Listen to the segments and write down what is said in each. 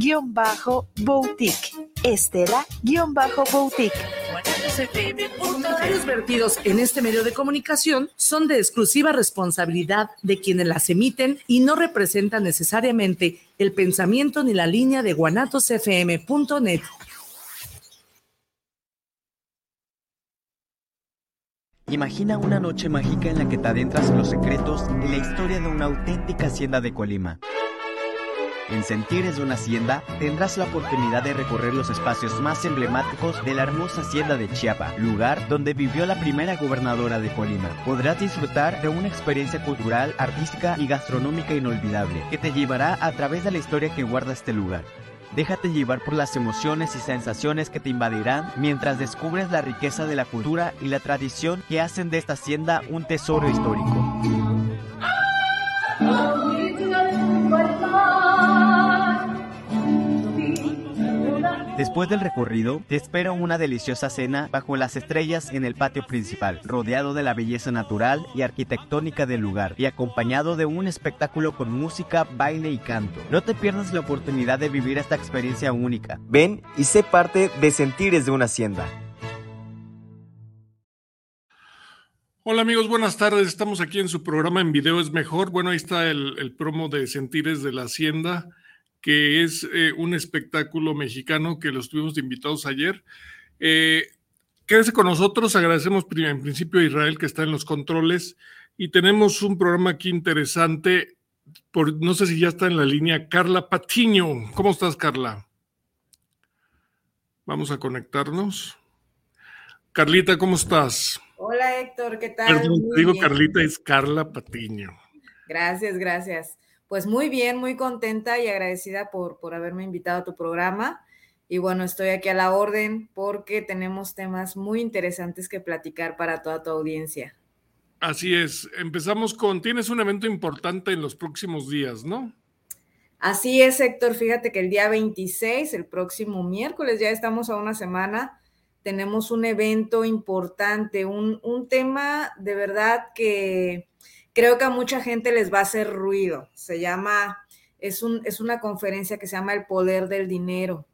Estela-Boutique. Estela-Boutique. Los vertidos en este medio de comunicación son de exclusiva responsabilidad de quienes las emiten y no representan necesariamente el pensamiento ni la línea de guanatosfm.net. Imagina una noche mágica en la que te adentras en los secretos y la historia de una auténtica hacienda de Colima. En Sentires una Hacienda tendrás la oportunidad de recorrer los espacios más emblemáticos de la hermosa Hacienda de Chiapa, lugar donde vivió la primera gobernadora de Colima. Podrás disfrutar de una experiencia cultural, artística y gastronómica inolvidable que te llevará a través de la historia que guarda este lugar. Déjate llevar por las emociones y sensaciones que te invadirán mientras descubres la riqueza de la cultura y la tradición que hacen de esta hacienda un tesoro histórico. Después del recorrido, te espera una deliciosa cena bajo las estrellas en el patio principal, rodeado de la belleza natural y arquitectónica del lugar y acompañado de un espectáculo con música, baile y canto. No te pierdas la oportunidad de vivir esta experiencia única. Ven y sé parte de Sentires de una Hacienda. Hola amigos, buenas tardes. Estamos aquí en su programa en video es mejor. Bueno, ahí está el, el promo de Sentires de la Hacienda que es eh, un espectáculo mexicano que los tuvimos invitados ayer. Eh, quédese con nosotros, agradecemos en principio a Israel que está en los controles y tenemos un programa aquí interesante. Por, no sé si ya está en la línea Carla Patiño. ¿Cómo estás, Carla? Vamos a conectarnos. Carlita, ¿cómo estás? Hola, Héctor, ¿qué tal? digo Carlita, es Carla Patiño. Gracias, gracias pues muy bien, muy contenta y agradecida por, por haberme invitado a tu programa. Y bueno, estoy aquí a la orden porque tenemos temas muy interesantes que platicar para toda tu audiencia. Así es. Empezamos con, tienes un evento importante en los próximos días, ¿no? Así es, Héctor. Fíjate que el día 26, el próximo miércoles, ya estamos a una semana, tenemos un evento importante, un, un tema de verdad que creo que a mucha gente les va a hacer ruido. Se llama, es, un, es una conferencia que se llama El Poder del Dinero.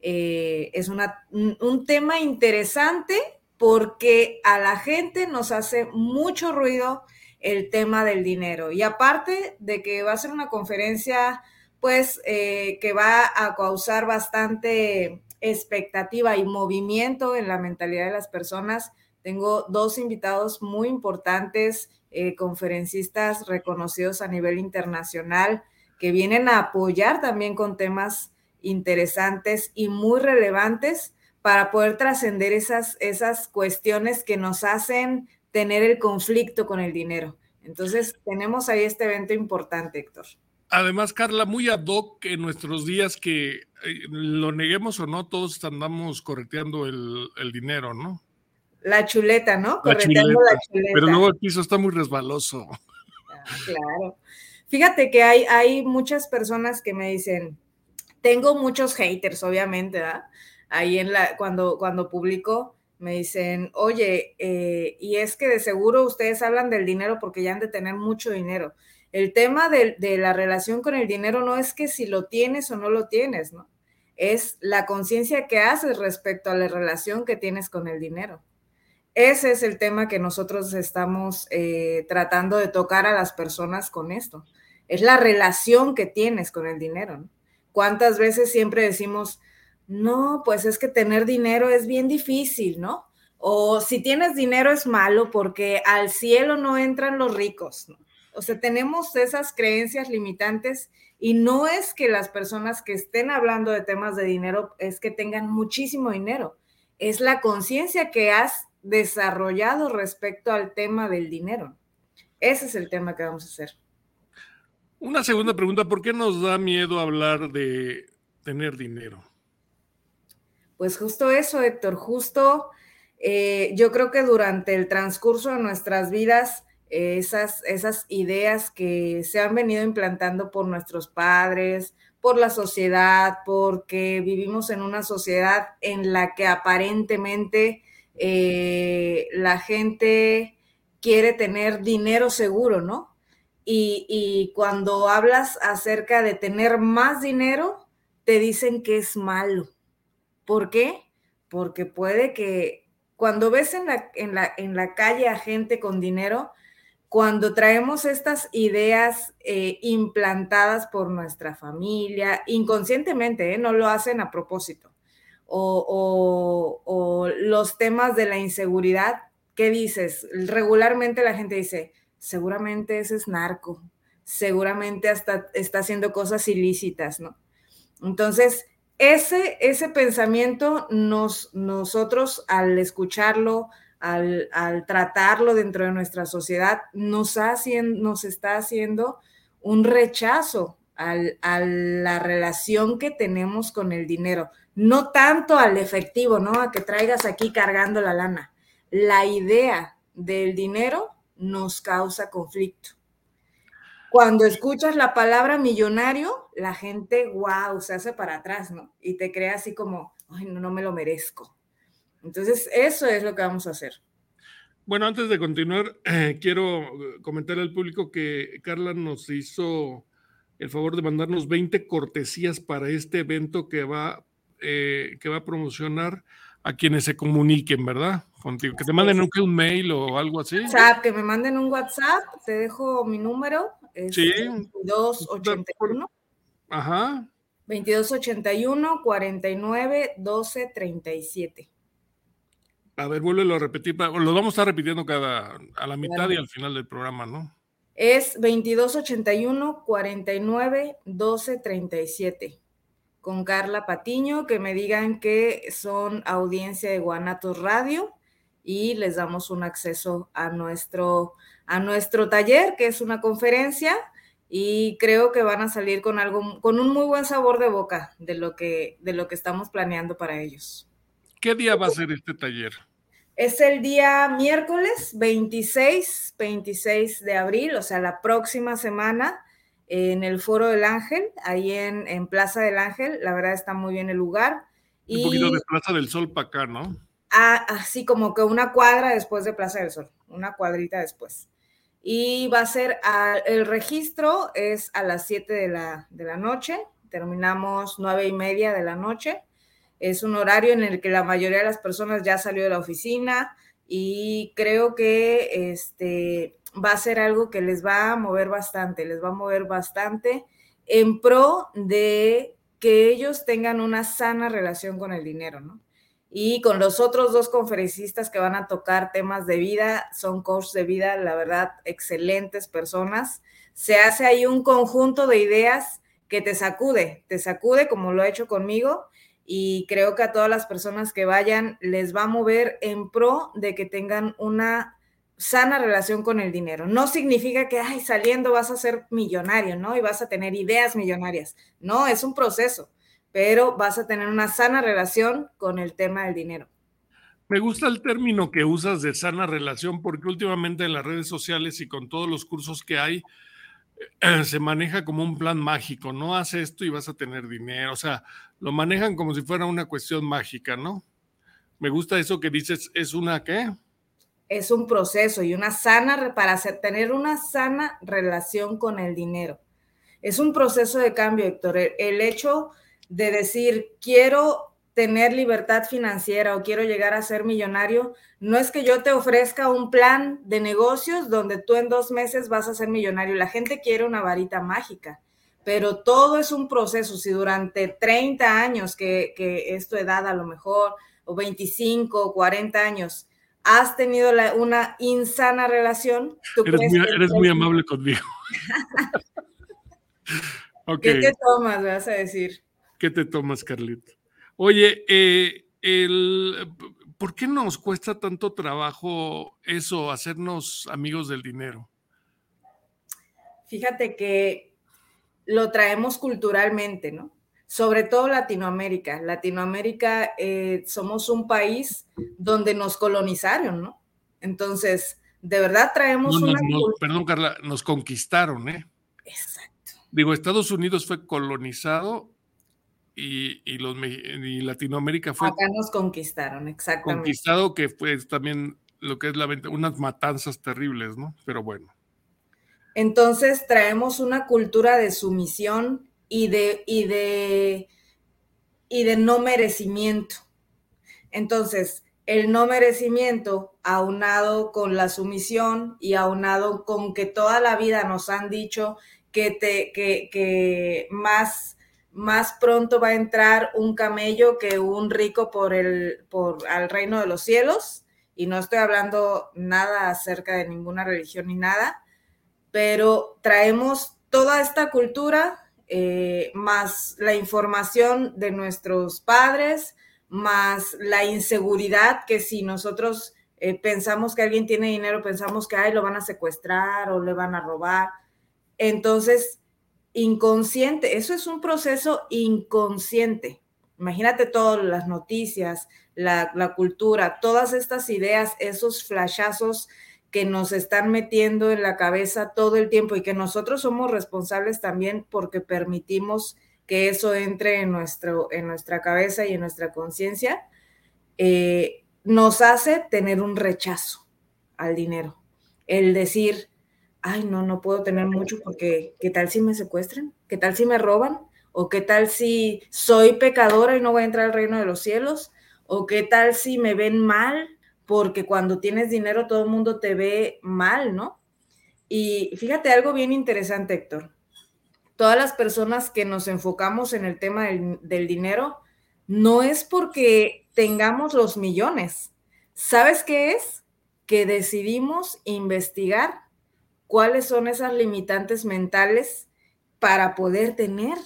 Eh, es una, un, tema interesante porque a la gente nos hace mucho ruido el tema del dinero. Y aparte de que va a ser una conferencia, pues, eh, que va a causar bastante expectativa y movimiento en la mentalidad de las personas, tengo dos invitados muy importantes eh, conferencistas reconocidos a nivel internacional que vienen a apoyar también con temas interesantes y muy relevantes para poder trascender esas, esas cuestiones que nos hacen tener el conflicto con el dinero. Entonces, tenemos ahí este evento importante, Héctor. Además, Carla, muy ad hoc en nuestros días que eh, lo neguemos o no, todos andamos correteando el, el dinero, ¿no? La chuleta, ¿no? La chuleta, la chuleta. Pero luego el piso está muy resbaloso. Ah, claro. Fíjate que hay, hay muchas personas que me dicen, tengo muchos haters, obviamente, ¿verdad? Ahí en la, cuando, cuando publico, me dicen, oye, eh, y es que de seguro ustedes hablan del dinero porque ya han de tener mucho dinero. El tema de, de la relación con el dinero no es que si lo tienes o no lo tienes, ¿no? Es la conciencia que haces respecto a la relación que tienes con el dinero. Ese es el tema que nosotros estamos eh, tratando de tocar a las personas con esto. Es la relación que tienes con el dinero. ¿Cuántas veces siempre decimos, no, pues es que tener dinero es bien difícil, ¿no? O si tienes dinero es malo porque al cielo no entran los ricos. O sea, tenemos esas creencias limitantes y no es que las personas que estén hablando de temas de dinero es que tengan muchísimo dinero, es la conciencia que has desarrollado respecto al tema del dinero. Ese es el tema que vamos a hacer. Una segunda pregunta, ¿por qué nos da miedo hablar de tener dinero? Pues justo eso, Héctor, justo eh, yo creo que durante el transcurso de nuestras vidas, esas, esas ideas que se han venido implantando por nuestros padres, por la sociedad, porque vivimos en una sociedad en la que aparentemente eh, la gente quiere tener dinero seguro, ¿no? Y, cuando hablas acerca de tener más dinero, te dicen que es malo. ¿Por qué? Porque puede que cuando ves en la, calle a gente con dinero, cuando traemos estas ideas eh, implantadas por nuestra familia, inconscientemente, ¿eh? no lo hacen a propósito, o, o, los temas de la inseguridad, ¿qué dices? Regularmente la gente dice, seguramente ese es narco, seguramente hasta está haciendo cosas ilícitas, ¿no? Entonces, ese, ese pensamiento nos, nosotros al escucharlo, al, tratarlo dentro de nuestra sociedad, nos, nos está haciendo un rechazo a la relación que tenemos con el dinero, no tanto al efectivo, ¿no? A que traigas aquí cargando la lana. La idea del dinero nos causa conflicto. Cuando escuchas la palabra millonario, la gente, wow, se hace para atrás, ¿no? Y te crea así como, ay, no, no me lo merezco. Entonces, eso es lo que vamos a hacer. Bueno, antes de continuar, eh, quiero comentar al público que Carla nos hizo el favor de mandarnos 20 cortesías para este evento que va, eh, que va a promocionar a quienes se comuniquen, ¿verdad? Contigo. Que te manden un, un mail o algo así. WhatsApp, que me manden un WhatsApp, te dejo mi número, es sí. 2281. Ajá. 2281 49 12 37. A ver, vuélvelo a repetir. Lo vamos a estar repitiendo cada a la mitad y al final del programa, ¿no? Es 2281 49 12 37 con Carla Patiño, que me digan que son audiencia de Guanatos Radio y les damos un acceso a nuestro, a nuestro taller, que es una conferencia, y creo que van a salir con algo, con un muy buen sabor de boca de lo que, de lo que estamos planeando para ellos. ¿Qué día va a ser este taller? Es el día miércoles 26, 26 de abril, o sea, la próxima semana en el Foro del Ángel, ahí en, Plaza del Ángel. La verdad está muy bien el lugar. Un poquito de Plaza del Sol para acá, ¿no? así como que una cuadra después de Plaza del Sol, una cuadrita después. Y va a ser, el registro es a las 7 de la, de la noche, terminamos nueve y media de la noche. Es un horario en el que la mayoría de las personas ya salió de la oficina y creo que este, va a ser algo que les va a mover bastante, les va a mover bastante en pro de que ellos tengan una sana relación con el dinero, ¿no? Y con los otros dos conferencistas que van a tocar temas de vida, son coaches de vida, la verdad, excelentes personas. Se hace ahí un conjunto de ideas que te sacude, te sacude como lo ha hecho conmigo y creo que a todas las personas que vayan les va a mover en pro de que tengan una sana relación con el dinero. No significa que, ay, saliendo vas a ser millonario, ¿no? Y vas a tener ideas millonarias. No, es un proceso, pero vas a tener una sana relación con el tema del dinero. Me gusta el término que usas de sana relación porque últimamente en las redes sociales y con todos los cursos que hay, eh, se maneja como un plan mágico, no haz esto y vas a tener dinero, o sea, lo manejan como si fuera una cuestión mágica, ¿no? Me gusta eso que dices, es una qué? Es un proceso y una sana, para tener una sana relación con el dinero. Es un proceso de cambio, Héctor. El, hecho de decir, quiero tener libertad financiera o quiero llegar a ser millonario, no es que yo te ofrezca un plan de negocios donde tú en dos meses vas a ser millonario. La gente quiere una varita mágica, pero todo es un proceso. Si durante 30 años, que, que es tu edad a lo mejor, o 25 o 40 años, has tenido una insana relación. eres, muy, amable conmigo. ¿Qué te tomas, vas a decir? ¿Qué te tomas, Carlito? Oye, eh, el, ¿por qué nos cuesta tanto trabajo eso, hacernos amigos del dinero? Fíjate que lo traemos culturalmente, ¿no? Sobre todo Latinoamérica. Latinoamérica eh, somos un país donde nos colonizaron, ¿no? Entonces, de verdad traemos una... perdón, Carla, nos conquistaron, ¿eh? Exacto. Digo, Estados Unidos fue colonizado y, los, y Latinoamérica fue... Acá nos conquistaron, exactamente. Conquistado que fue también lo que es la unas matanzas terribles, ¿no? Pero bueno. Entonces traemos una cultura de sumisión y de, y de y de no merecimiento. Entonces, el no merecimiento, aunado con la sumisión y aunado con que toda la vida nos han dicho que, te, que, que más, más pronto va a entrar un camello que un rico por el, por, al reino de los cielos. Y no estoy hablando nada acerca de ninguna religión ni nada, pero traemos toda esta cultura eh, más la información de nuestros padres, más la inseguridad que si nosotros eh, pensamos que alguien tiene dinero, pensamos que ay, lo van a secuestrar o le van a robar. Entonces, inconsciente, eso es un proceso inconsciente. Imagínate todas las noticias, la, la cultura, todas estas ideas, esos flashazos que nos están metiendo en la cabeza todo el tiempo y que nosotros somos responsables también porque permitimos que eso entre en, nuestro, en nuestra cabeza y en nuestra conciencia, eh, nos hace tener un rechazo al dinero. El decir, ay, no, no puedo tener mucho porque ¿qué tal si me secuestran? ¿Qué tal si me roban? ¿O qué tal si soy pecadora y no voy a entrar al reino de los cielos? ¿O qué tal si me ven mal? Porque cuando tienes dinero todo el mundo te ve mal, ¿no? Y fíjate algo bien interesante, Héctor todas las personas que nos enfocamos en el tema del, dinero, no es porque tengamos los millones. ¿Sabes qué es? Que decidimos investigar cuáles son esas limitantes mentales para poder tener.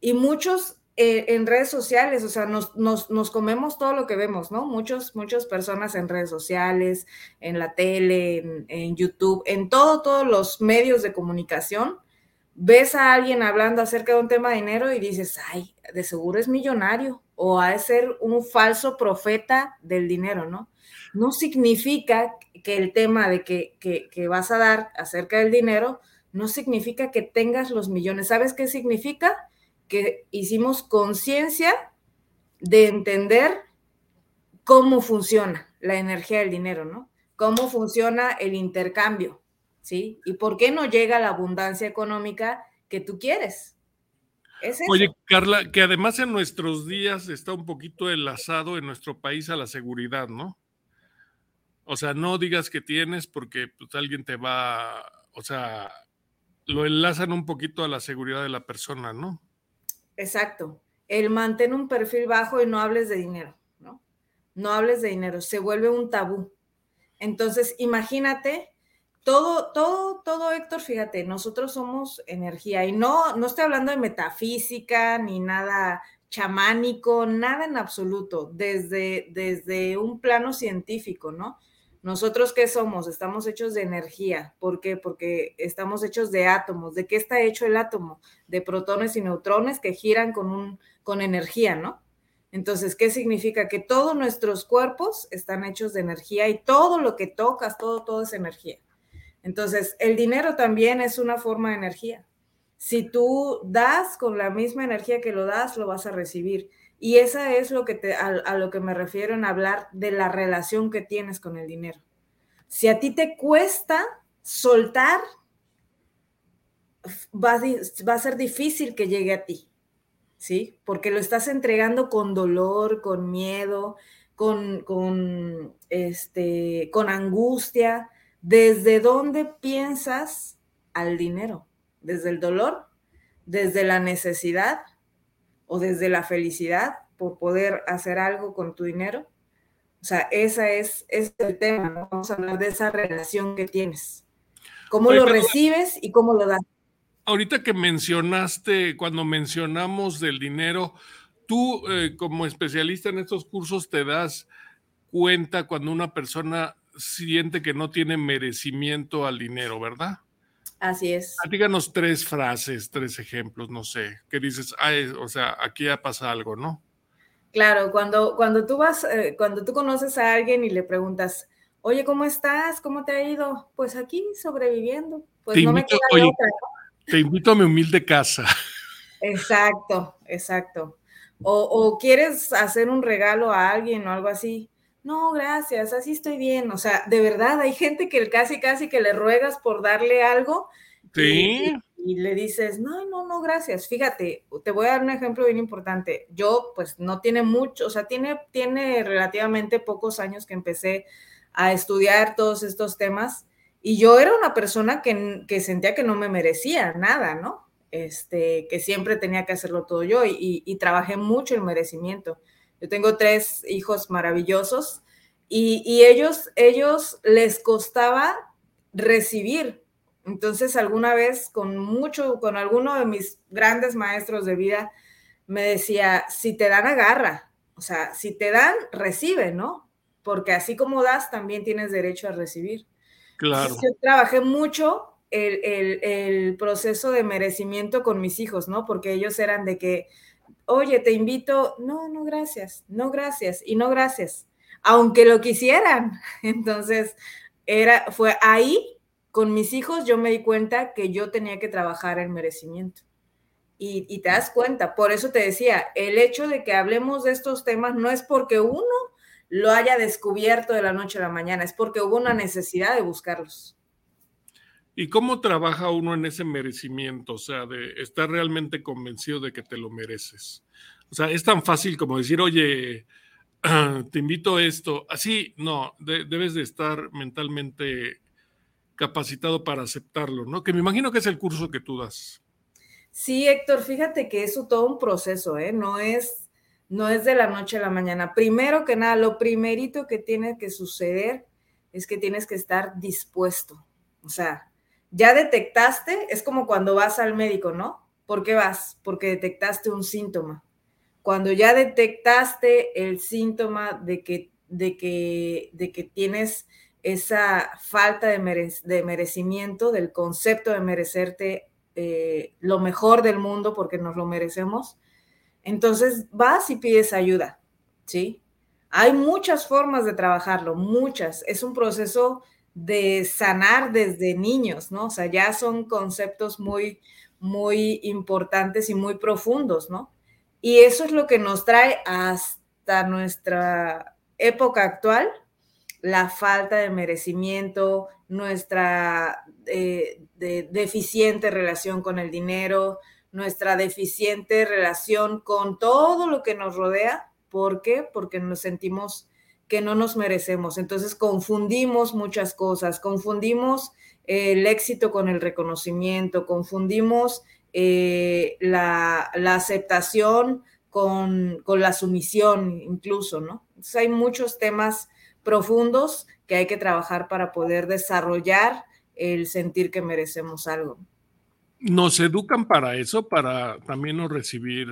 Y muchos eh, en redes sociales, o sea, nos, nos, comemos todo lo que vemos, ¿no? Muchos, muchas personas en redes sociales, en la tele, en, en YouTube, en todo, todos los medios de comunicación, ves a alguien hablando acerca de un tema de dinero y dices, ay, de seguro es millonario o ha de ser un falso profeta del dinero, ¿no? No significa que el tema de que, que, vas a dar acerca del dinero no significa que tengas los millones. ¿Sabes qué significa? Que hicimos conciencia de entender cómo funciona la energía del dinero, ¿no? Cómo funciona el intercambio ¿sí? ¿Y por qué no llega la abundancia económica que tú quieres? Oye, Carla, que además en nuestros días está un poquito enlazado en nuestro país a la seguridad, ¿no? O sea, no digas que tienes porque pues, alguien te va, o sea, lo enlazan un poquito a la seguridad de la persona, ¿no? Exacto. El mantener un perfil bajo y no hables de dinero, ¿no? No hables de dinero, se vuelve un tabú. Entonces, imagínate todo, todo, todo, Héctor, fíjate, nosotros somos energía y no, no estoy hablando de metafísica ni nada chamánico, nada en absoluto, desde, desde un plano científico, ¿no? Nosotros qué somos? Estamos hechos de energía. ¿Por qué? Porque estamos hechos de átomos. ¿De qué está hecho el átomo? De protones y neutrones que giran con, un, con energía, ¿no? Entonces, ¿qué significa? Que todos nuestros cuerpos están hechos de energía y todo lo que tocas, todo, todo es energía. Entonces, el dinero también es una forma de energía. Si tú das con la misma energía que lo das, lo vas a recibir. Y esa es lo que te, a, lo que me refiero en hablar de la relación que tienes con el dinero. Si a ti te cuesta soltar, va a, ser difícil que llegue a ti, ¿sí? Porque lo estás entregando con dolor, con miedo, con, con, este, con angustia, ¿Desde dónde piensas al dinero? ¿Desde el dolor? ¿Desde la necesidad? ¿O desde la felicidad por poder hacer algo con tu dinero? O sea, ese es, el tema, ¿no? Vamos a hablar de esa relación que tienes. ¿Cómo lo recibes y cómo lo das? Ahorita que mencionaste, cuando mencionamos del dinero, tú eh, como especialista en estos cursos te das cuenta cuando una persona siente que no tiene merecimiento al dinero, ¿verdad? Así es. Díganos tres frases, tres ejemplos, no sé, que dices, Ay, o sea, aquí ya pasa algo, ¿no? Claro, cuando, cuando tú vas, eh, cuando tú conoces a alguien y le preguntas, oye, ¿cómo estás? ¿Cómo te ha ido? Pues aquí sobreviviendo. Pues te no invito, me queda otra, Te invito a mi humilde casa. Exacto, exacto. O, o, quieres hacer un regalo a alguien o algo así no, gracias, así estoy bien. O sea, de verdad, hay gente que casi, casi que le ruegas por darle algo Sí. Y, le dices, no, no, no, gracias. Fíjate, te voy a dar un ejemplo bien importante. Yo, pues, no tiene mucho, o sea, tiene, tiene relativamente pocos años que empecé a estudiar todos estos temas y yo era una persona que, que sentía que no me merecía nada, ¿no? Este, que siempre tenía que hacerlo todo yo y, y trabajé mucho el merecimiento. Yo tengo tres hijos maravillosos y, y, ellos, ellos les costaba recibir. Entonces, alguna vez con mucho, con alguno de mis grandes maestros de vida, me decía, si te dan, agarra. O sea, si te dan, recibe, ¿no? Porque así como das, también tienes derecho a recibir. Claro. yo trabajé mucho el, el, el, proceso de merecimiento con mis hijos, ¿no? Porque ellos eran de que, oye, te invito, no, no, gracias, no, gracias, y no, gracias, aunque lo quisieran. Entonces, era, fue ahí, con mis hijos, yo me di cuenta que yo tenía que trabajar el merecimiento. Y, y te das cuenta, por eso te decía, el hecho de que hablemos de estos temas no es porque uno lo haya descubierto de la noche a la mañana, es porque hubo una necesidad de buscarlos. ¿Y cómo trabaja uno en ese merecimiento? O sea, de estar realmente convencido de que te lo mereces. O sea, es tan fácil como decir, oye, te invito a esto. Así, no, de, debes de estar mentalmente capacitado para aceptarlo, ¿no? Que me imagino que es el curso que tú das. Sí, Héctor, fíjate que eso todo un proceso, ¿eh? No es, no es de la noche a la mañana. Primero que nada, lo primerito que tiene que suceder es que tienes que estar dispuesto. O sea, ya detectaste, es como cuando vas al médico, ¿no? ¿Por qué vas? Porque detectaste un síntoma. Cuando ya detectaste el síntoma de que, de que, de que tienes esa falta de, mere de, merecimiento, del concepto de merecerte eh, lo mejor del mundo porque nos lo merecemos, entonces vas y pides ayuda, ¿sí? Hay muchas formas de trabajarlo, muchas. Es un proceso de sanar desde niños, ¿no? O sea, ya son conceptos muy, muy importantes y muy profundos, ¿no? Y eso es lo que nos trae hasta nuestra época actual, la falta de merecimiento, nuestra eh, de, deficiente relación con el dinero, nuestra deficiente relación con todo lo que nos rodea. ¿Por qué? Porque nos sentimos que no nos merecemos. Entonces confundimos muchas cosas, confundimos eh, el éxito con el reconocimiento, confundimos eh, la, aceptación con, con, la sumisión incluso, ¿no? Entonces hay muchos temas profundos que hay que trabajar para poder desarrollar el sentir que merecemos algo. ¿Nos educan para eso, para también no recibir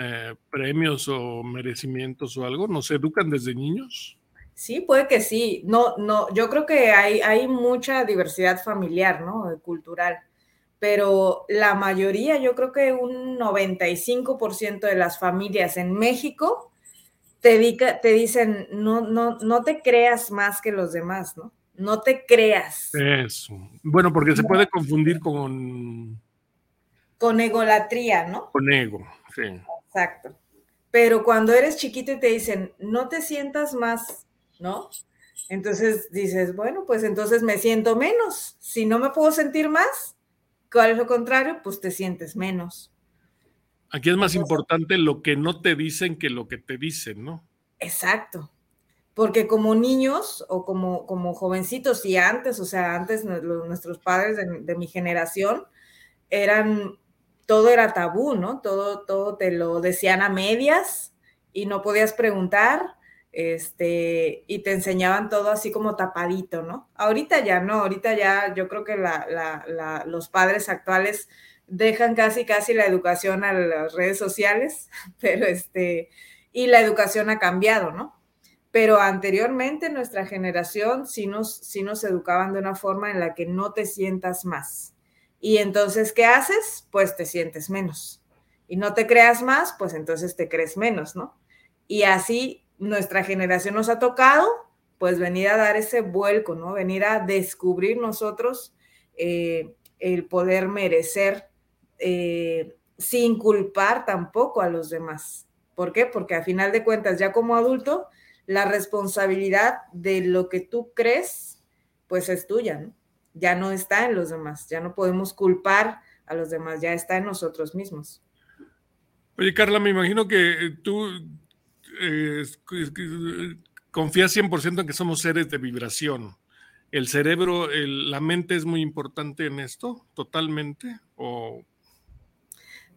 eh, premios o merecimientos o algo? ¿Nos educan desde niños? Sí, puede que sí. No, no, yo creo que hay, hay mucha diversidad familiar, ¿no? Cultural. Pero la mayoría, yo creo que un 95% de las familias en México te, te dicen, no, no, no te creas más que los demás, ¿no? No te creas. Eso. Bueno, porque se puede confundir con... Con egolatría, ¿no? Con ego, sí. Exacto. Pero cuando eres chiquito y te dicen, no te sientas más, ¿no? Entonces dices, bueno, pues entonces me siento menos. Si no me puedo sentir más, ¿cuál es lo contrario? Pues te sientes menos. Aquí es más importante lo que no te dicen que lo que te dicen, ¿no? Exacto. Porque como niños o como, como jovencitos y antes, o sea, antes nuestros padres de, de mi generación eran todo era tabú, ¿no? Todo, todo te lo decían a medias y no podías preguntar, este, y te enseñaban todo así como tapadito, ¿no? Ahorita ya no, ahorita ya yo creo que la, la, los padres actuales dejan casi, casi la educación a las redes sociales, pero este, y la educación ha cambiado, ¿no? Pero anteriormente nuestra generación sí nos, sí nos educaban de una forma en la que no te sientas más y entonces, ¿qué haces? Pues te sientes menos. Y no te creas más, pues entonces te crees menos, ¿no? Y así nuestra generación nos ha tocado, pues venir a dar ese vuelco, ¿no? Venir a descubrir nosotros eh, el poder merecer eh, sin culpar tampoco a los demás. ¿Por qué? Porque a final de cuentas, ya como adulto, la responsabilidad de lo que tú crees, pues es tuya, ¿no? Ya no está en los demás, ya no podemos culpar a los demás, ya está en nosotros mismos. Oye, Carla, me imagino que tú eh, confías 100% en que somos seres de vibración. ¿El cerebro, la mente es muy importante en esto? ¿Totalmente? ¿O...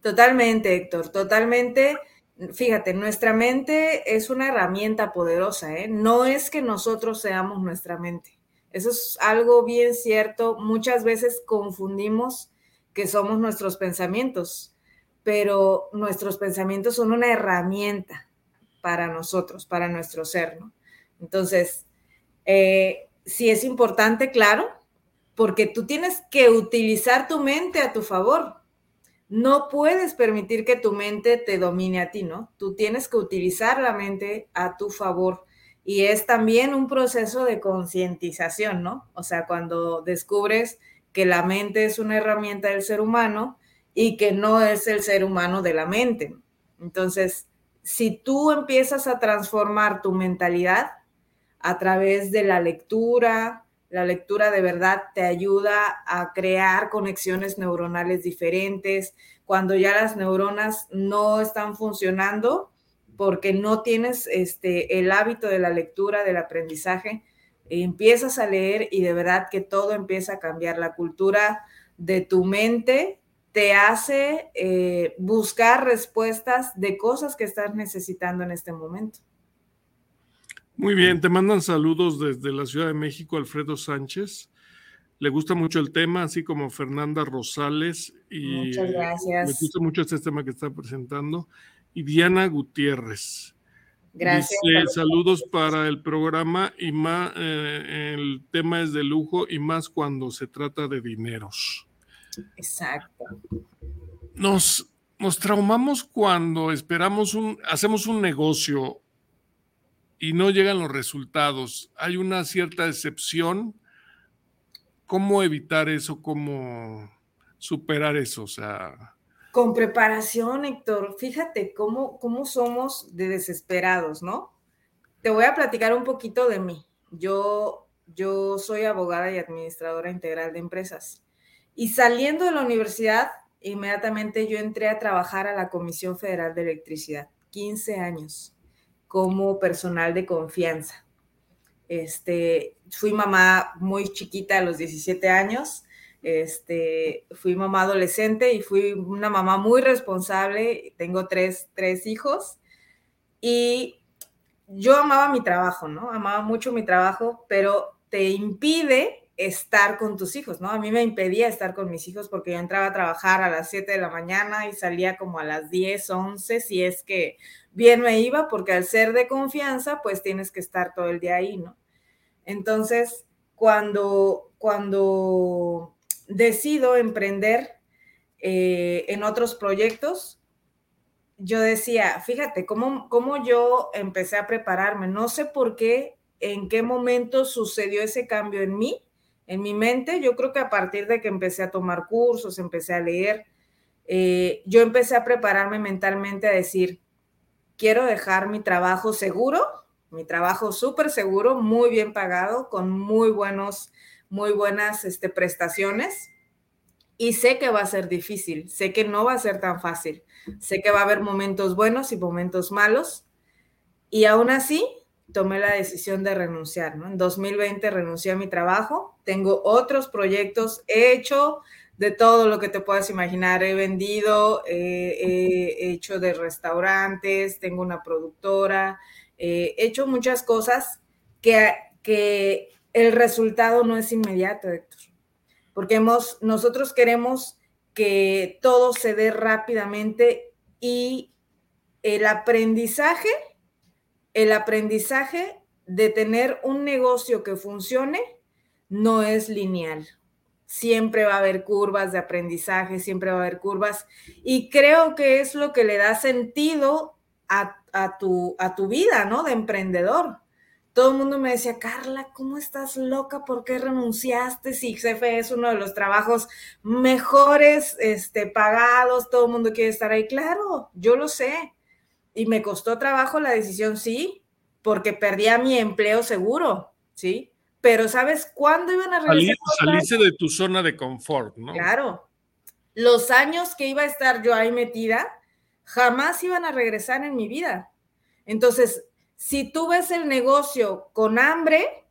Totalmente, Héctor, totalmente. Fíjate, nuestra mente es una herramienta poderosa, ¿eh? No es que nosotros seamos nuestra mente. Eso es algo bien cierto. Muchas veces confundimos que somos nuestros pensamientos, pero nuestros pensamientos son una herramienta para nosotros, para nuestro ser, ¿no? Entonces, eh, sí es importante, claro, porque tú tienes que utilizar tu mente a tu favor. No puedes permitir que tu mente te domine a ti, ¿no? Tú tienes que utilizar la mente a tu favor. Y es también un proceso de concientización, ¿no? O sea, cuando descubres que la mente es una herramienta del ser humano y que no es el ser humano de la mente. Entonces, si tú empiezas a transformar tu mentalidad, a través de la lectura. La lectura de verdad te ayuda a crear conexiones neuronales diferentes. Cuando ya las neuronas no están funcionando porque no tienes este, el hábito de la lectura, del aprendizaje, empiezas a leer y de verdad que todo empieza a cambiar. La cultura de tu mente te hace eh, buscar respuestas de cosas que estás necesitando en este momento. Muy bien, te mandan saludos desde la Ciudad de México, Alfredo Sánchez. Le gusta mucho el tema, así como Fernanda Rosales. Y Muchas gracias. Le gusta mucho este tema que está presentando. Y Diana Gutiérrez. Gracias. Dice, saludos para el programa y más, eh, el tema es de lujo y más cuando se trata de dineros. Exacto. Nos, nos traumamos cuando esperamos un, hacemos un negocio y no llegan los resultados, hay una cierta decepción. ¿Cómo evitar eso? ¿Cómo superar eso? O sea... Con preparación, Héctor. Fíjate cómo, cómo somos de desesperados, ¿no? Te voy a platicar un poquito de mí. Yo, yo soy abogada y administradora integral de empresas. Y saliendo de la universidad, inmediatamente yo entré a trabajar a la Comisión Federal de Electricidad. 15 años como personal de confianza. Este, fui mamá muy chiquita a los 17 años, este, fui mamá adolescente y fui una mamá muy responsable, tengo tres, tres hijos y yo amaba mi trabajo, ¿no? Amaba mucho mi trabajo, pero te impide estar con tus hijos, ¿no? A mí me impedía estar con mis hijos porque yo entraba a trabajar a las 7 de la mañana y salía como a las 10, 11, si es que bien me iba, porque al ser de confianza, pues tienes que estar todo el día ahí, ¿no? Entonces, cuando, cuando decido emprender eh, en otros proyectos, yo decía, fíjate, ¿cómo, cómo yo empecé a prepararme, no sé por qué, en qué momento sucedió ese cambio en mí, en mi mente, yo creo que a partir de que empecé a tomar cursos, empecé a leer, eh, yo empecé a prepararme mentalmente a decir, quiero dejar mi trabajo seguro, mi trabajo súper seguro, muy bien pagado, con muy buenos, muy buenas este, prestaciones. Y sé que va a ser difícil, sé que no va a ser tan fácil, sé que va a haber momentos buenos y momentos malos. Y aún así, tomé la decisión de renunciar, ¿no? En 2020 renuncié a mi trabajo, tengo otros proyectos, he hecho de todo lo que te puedas imaginar, he vendido, he hecho de restaurantes, tengo una productora, he hecho muchas cosas que, que el resultado no es inmediato, Héctor, porque hemos, nosotros queremos que todo se dé rápidamente y el aprendizaje el aprendizaje de tener un negocio que funcione no es lineal. Siempre va a haber curvas de aprendizaje, siempre va a haber curvas. Y creo que es lo que le da sentido a, tu, a tu vida, ¿no? De emprendedor. Todo el mundo me decía, Carla, ¿cómo estás loca? ¿Por qué renunciaste? Si CFE es uno de los trabajos mejores este, pagados, todo el mundo quiere estar ahí. Claro, yo lo sé y me costó trabajo la decisión, sí, porque perdía mi empleo seguro, ¿sí? pero ¿sabes cuándo iban a regresar? salirse de tu zona de confort, ¿no? Claro. Los años que iba a estar yo ahí metida, jamás iban a regresar en mi vida. Entonces, si tú ves el negocio con hambre,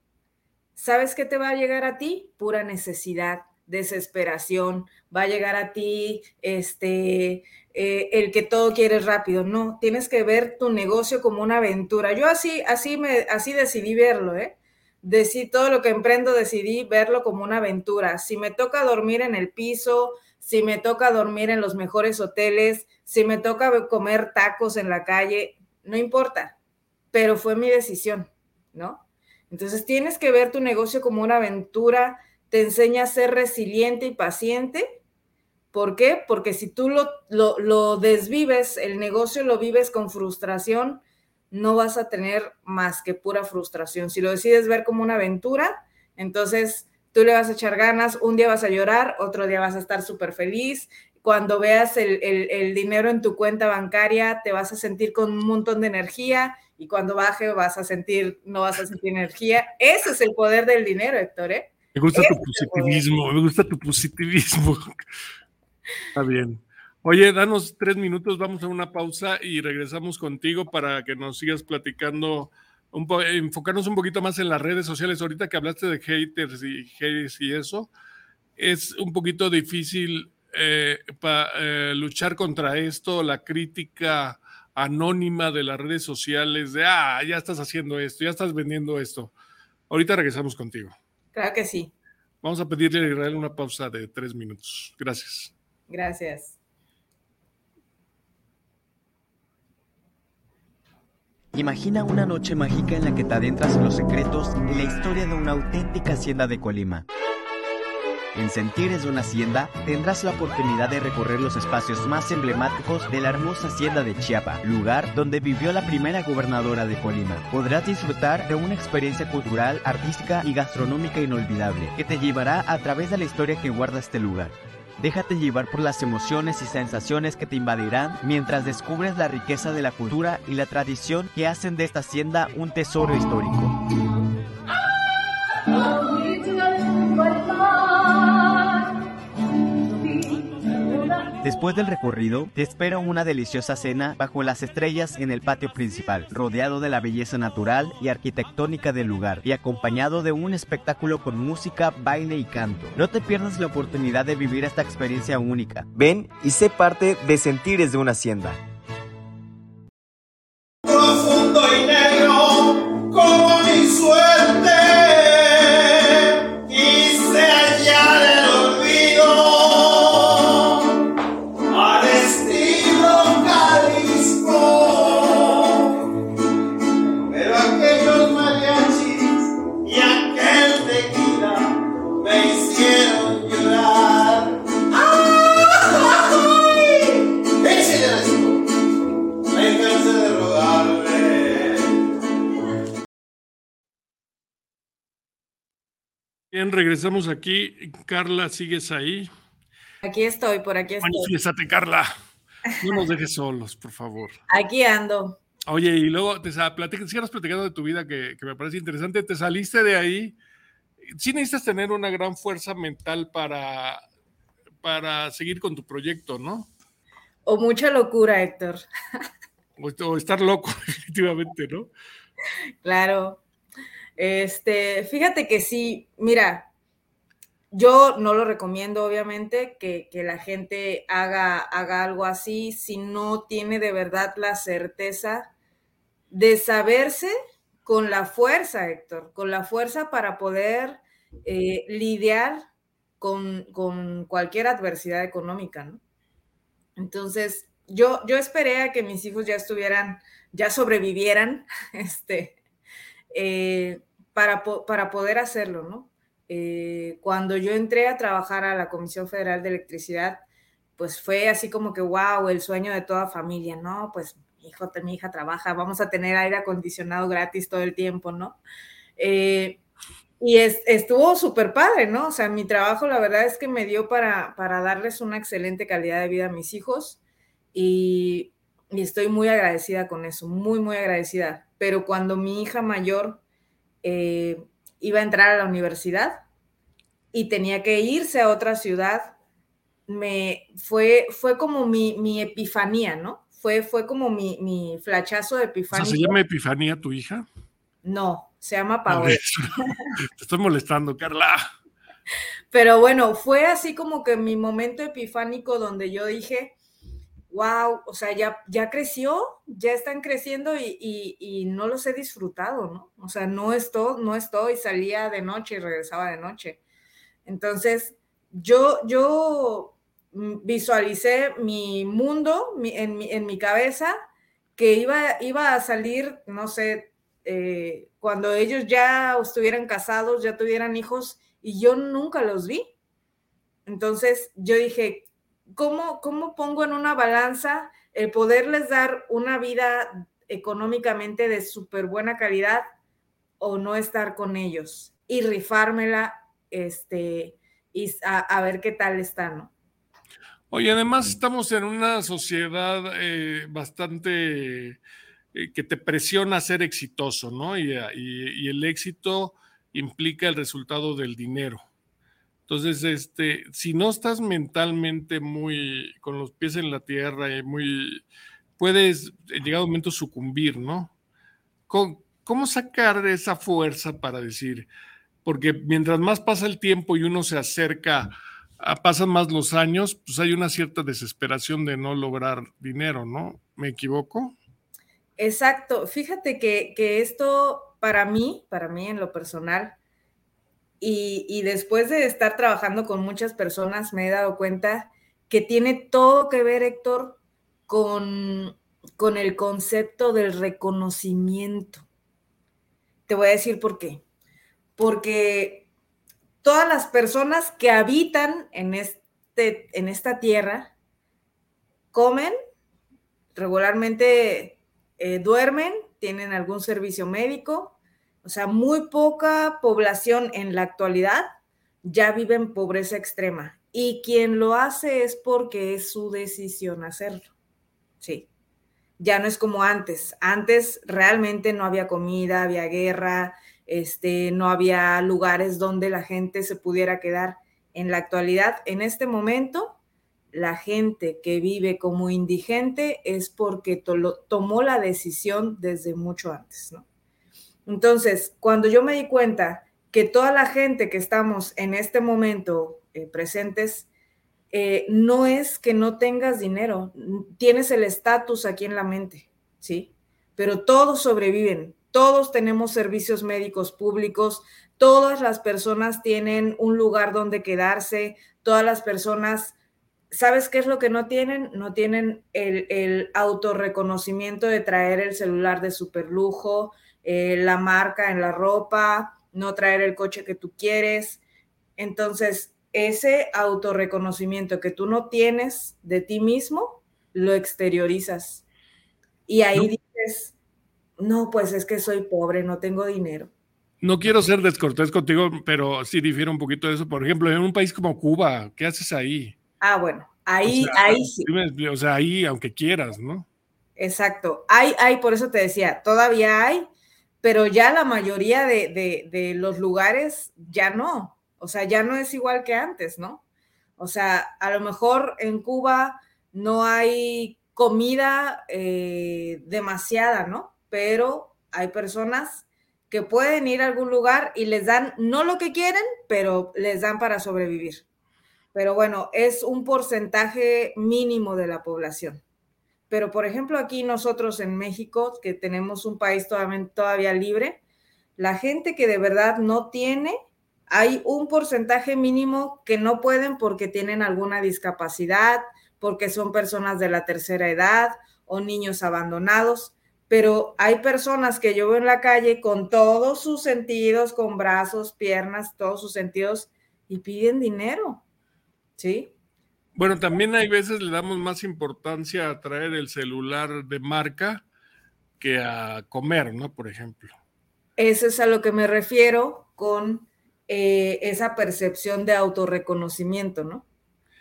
¿sabes qué te va a llegar a ti? Pura necesidad, desesperación, va a llegar a ti este eh, el que todo quieres rápido. No, tienes que ver tu negocio como una aventura. Yo así, así me, así decidí verlo, ¿eh? Decidí todo lo que emprendo, decidí verlo como una aventura. Si me toca dormir en el piso, si me toca dormir en los mejores hoteles, si me toca comer tacos en la calle, no importa, pero fue mi decisión, ¿no? Entonces tienes que ver tu negocio como una aventura, te enseña a ser resiliente y paciente. ¿Por qué? Porque si tú lo, lo, desvives, el negocio lo vives con frustración, no vas a tener más que pura frustración. Si lo decides ver como una aventura, entonces tú le vas a echar ganas, un día vas a llorar, otro día vas a estar súper feliz, cuando veas el, dinero en tu cuenta bancaria, te vas a sentir con un montón de energía y cuando baje vas a sentir, no vas a sentir energía. Ese es el poder del dinero, Héctor. ¿eh? Me gusta tu positivismo, me gusta tu positivismo. Está bien. Oye, danos tres minutos, vamos a una pausa y regresamos contigo para que nos sigas platicando, un enfocarnos un poquito más en las redes sociales. Ahorita que hablaste de haters y haters y eso, es un poquito difícil eh, para eh, luchar contra esto, la crítica anónima de las redes sociales de, ah, ya estás haciendo esto, ya estás vendiendo esto. Ahorita regresamos contigo. Claro que sí. Vamos a pedirle a Israel una pausa de tres minutos. Gracias. Gracias. Imagina una noche mágica en la que te adentras en los secretos y la historia de una auténtica hacienda de Colima. En Sentires de una Hacienda tendrás la oportunidad de recorrer los espacios más emblemáticos de la hermosa Hacienda de Chiapa, lugar donde vivió la primera gobernadora de Colima. Podrás disfrutar de una experiencia cultural, artística y gastronómica inolvidable que te llevará a través de la historia que guarda este lugar. Déjate llevar por las emociones y sensaciones que te invadirán mientras descubres la riqueza de la cultura y la tradición que hacen de esta hacienda un tesoro histórico. Después del recorrido, te espera una deliciosa cena bajo las estrellas en el patio principal, rodeado de la belleza natural y arquitectónica del lugar y acompañado de un espectáculo con música, baile y canto. No te pierdas la oportunidad de vivir esta experiencia única. Ven y sé parte de Sentires de una Hacienda. Regresamos aquí. Carla, ¿sigues ahí? Aquí estoy, por aquí estoy. Manifiéstate, Carla. No nos dejes solos, por favor. Aquí ando. Oye, y luego te platicas, sigas platicando de tu vida que, me parece interesante. Te saliste de ahí. Sí necesitas tener una gran fuerza mental para, para seguir con tu proyecto, ¿no? O mucha locura, Héctor. o estar loco, definitivamente, ¿no? Claro. Este, fíjate que sí, mira, yo no lo recomiendo, obviamente, que, la gente haga, haga algo así si no tiene de verdad la certeza de saberse con la fuerza, Héctor, con la fuerza para poder eh, lidiar con, con, cualquier adversidad económica, ¿no? Entonces, yo, yo esperé a que mis hijos ya estuvieran, ya sobrevivieran, este, eh, para, para, poder hacerlo, ¿no? Eh, cuando yo entré a trabajar a la Comisión Federal de Electricidad, pues fue así como que, wow, el sueño de toda familia, ¿no? Pues mi hijo, mi hija trabaja, vamos a tener aire acondicionado gratis todo el tiempo, ¿no? Eh, y estuvo súper padre, ¿no? O sea, mi trabajo la verdad es que me dio para, para darles una excelente calidad de vida a mis hijos y, estoy muy agradecida con eso, muy, muy agradecida pero cuando mi hija mayor eh, iba a entrar a la universidad y tenía que irse a otra ciudad. Me fue, fue como mi, mi epifanía, ¿no? Fue, fue como mi, mi flachazo de epifanía. ¿Se llama Epifanía tu hija? No, se llama Paola. Te estoy molestando, Carla. Pero bueno, fue así como que mi momento epifánico donde yo dije, wow, o sea, ya, ya creció, ya están creciendo y, no los he disfrutado, ¿no? O sea, no estoy, no estoy, salía de noche y regresaba de noche. Entonces, yo, yo visualicé mi mundo en, mi, en mi cabeza que iba, iba a salir, no sé, eh, cuando ellos ya estuvieran casados, ya tuvieran hijos, y yo nunca los vi. Entonces yo dije, ¿cómo, cómo pongo en una balanza el poderles dar una vida económicamente de súper buena calidad o no estar con ellos y rifármela este, y a, ver qué tal está, ¿no? Oye, además estamos en una sociedad eh, bastante eh, que te presiona a ser exitoso, ¿no? Y, el éxito implica el resultado del dinero. Entonces, este, si no estás mentalmente muy con los pies en la tierra y muy, puedes en llegado momento sucumbir, ¿no? ¿Cómo, ¿Cómo sacar esa fuerza para decir? Porque mientras más pasa el tiempo y uno se acerca, pasan más los años, pues hay una cierta desesperación de no lograr dinero, ¿no? ¿Me equivoco? Exacto. Fíjate que, esto para mí, para mí en lo personal, y, después de estar trabajando con muchas personas, me he dado cuenta que tiene todo que ver, Héctor, con, con el concepto del reconocimiento. Te voy a decir por qué. Porque todas las personas que habitan en, este, en esta tierra comen regularmente eh, duermen, tienen algún servicio médico, o sea, muy poca población en la actualidad ya vive en pobreza extrema. Y quien lo hace es porque es su decisión hacerlo. Sí. Ya no es como antes. Antes realmente no había comida, había guerra, este, no había lugares donde la gente se pudiera quedar. En la actualidad, en este momento, la gente que vive como indigente es porque tomó la decisión desde mucho antes. Entonces, cuando yo me di cuenta que toda la gente que estamos en este momento eh, presentes, eh, no es que no tengas dinero, tienes el estatus aquí en la mente, ¿sí? Pero todos sobreviven, todos tenemos servicios médicos públicos, todas las personas tienen un lugar donde quedarse, todas las personas ¿Sabes qué es lo que no tienen? No tienen el, el autorreconocimiento de traer el celular de super lujo, eh, la marca en la ropa, no traer el coche que tú quieres. Entonces, ese autorreconocimiento que tú no tienes de ti mismo, lo exteriorizas. Y ahí dices, no, pues es que soy pobre, no tengo dinero. No quiero ser descortés contigo, pero sí difiere un poquito de eso. Por ejemplo, en un país como Cuba, ¿qué haces ahí? Ah, bueno, ahí, ahí sí. O sea, ahí, aunque quieras, ¿no? Exacto. Hay, hay, por eso te decía, todavía hay, pero ya la mayoría de, los lugares ya no. O sea, ya no es igual que antes, ¿no? O sea, a lo mejor en Cuba no hay comida eh, demasiada, ¿no? Pero hay personas que pueden ir a algún lugar y les dan no lo que quieren, pero les dan para sobrevivir pero bueno, es un porcentaje mínimo de la población. Pero por ejemplo, aquí nosotros en México, que tenemos un país todavía, libre, la gente que de verdad no tiene, hay un porcentaje mínimo que no pueden porque tienen alguna discapacidad, porque son personas de la tercera edad o niños abandonados, pero hay personas que yo veo en la calle con todos sus sentidos, con brazos, piernas, todos sus sentidos, y piden dinero. ¿sí? Bueno, también hay veces le damos más importancia a traer el celular de marca que a comer, ¿no? Por ejemplo. Eso es a lo que me refiero con eh, esa percepción de autorreconocimiento, ¿no?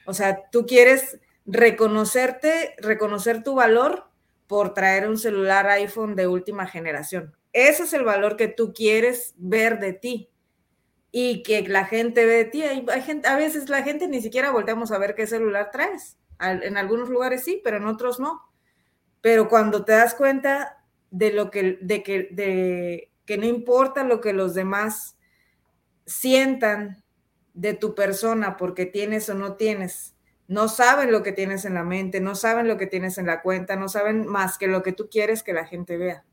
O sea, tú quieres reconocerte, reconocer tu valor por traer un celular iPhone de última generación. Ese es el valor que tú quieres ver de ti. y que la gente ve de ti. A veces la gente ni siquiera volteamos a ver qué celular traes. En algunos lugares sí, pero en otros no. Pero cuando te das cuenta de lo que, de que, de que no importa lo que los demás sientan de tu persona porque tienes o no tienes, no saben lo que tienes en la mente, no saben lo que tienes en la cuenta, no saben más que lo que tú quieres que la gente vea.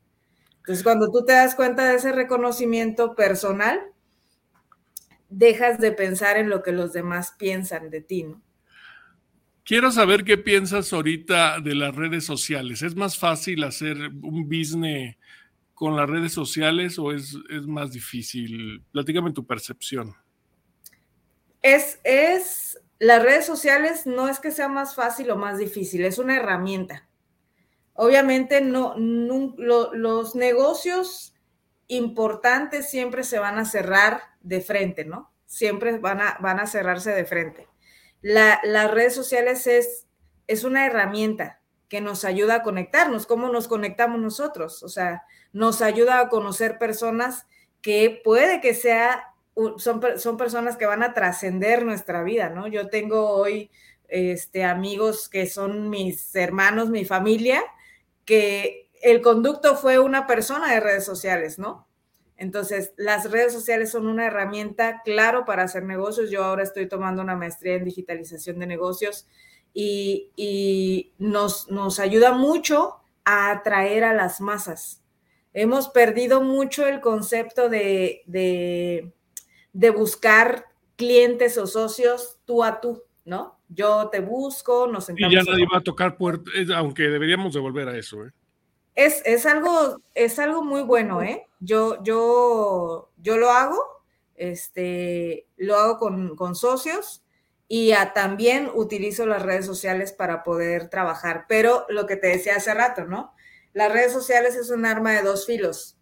Entonces, cuando tú te das cuenta de ese reconocimiento personal, dejas de pensar en lo que los demás piensan de ti, ¿no? Quiero saber qué piensas ahorita de las redes sociales. ¿Es más fácil hacer un business con las redes sociales o es, más difícil? Platícame tu percepción. Es, es, las redes sociales no es que sea más fácil o más difícil, es una herramienta. Obviamente no, los negocios importantes siempre se van a cerrar de frente, ¿no? Siempre van a, van a cerrarse de frente. las redes sociales es, es una herramienta que nos ayuda a conectarnos. ¿Cómo nos conectamos nosotros? O sea, nos ayuda a conocer personas que puede que sea, son, son personas que van a trascender nuestra vida, ¿no? Yo tengo hoy este, amigos que son mis hermanos, mi familia, que el conducto fue una persona de redes sociales, ¿no? Entonces, las redes sociales son una herramienta claro para hacer negocios. Yo ahora estoy tomando una maestría en digitalización de negocios y, nos, nos ayuda mucho a atraer a las masas. Hemos perdido mucho el concepto de, de buscar clientes o socios tú a tú, ¿no? Yo te busco, nos sentamos. Y ya nadie va a tocar puertas, aunque deberíamos de volver a eso, ¿eh? Es, algo, es algo muy bueno, ¿eh? Yo, yo, yo lo hago, este, lo hago con, socios y también utilizo las redes sociales para poder trabajar. Pero lo que te decía hace rato, ¿no? Las redes sociales es un arma de dos filos.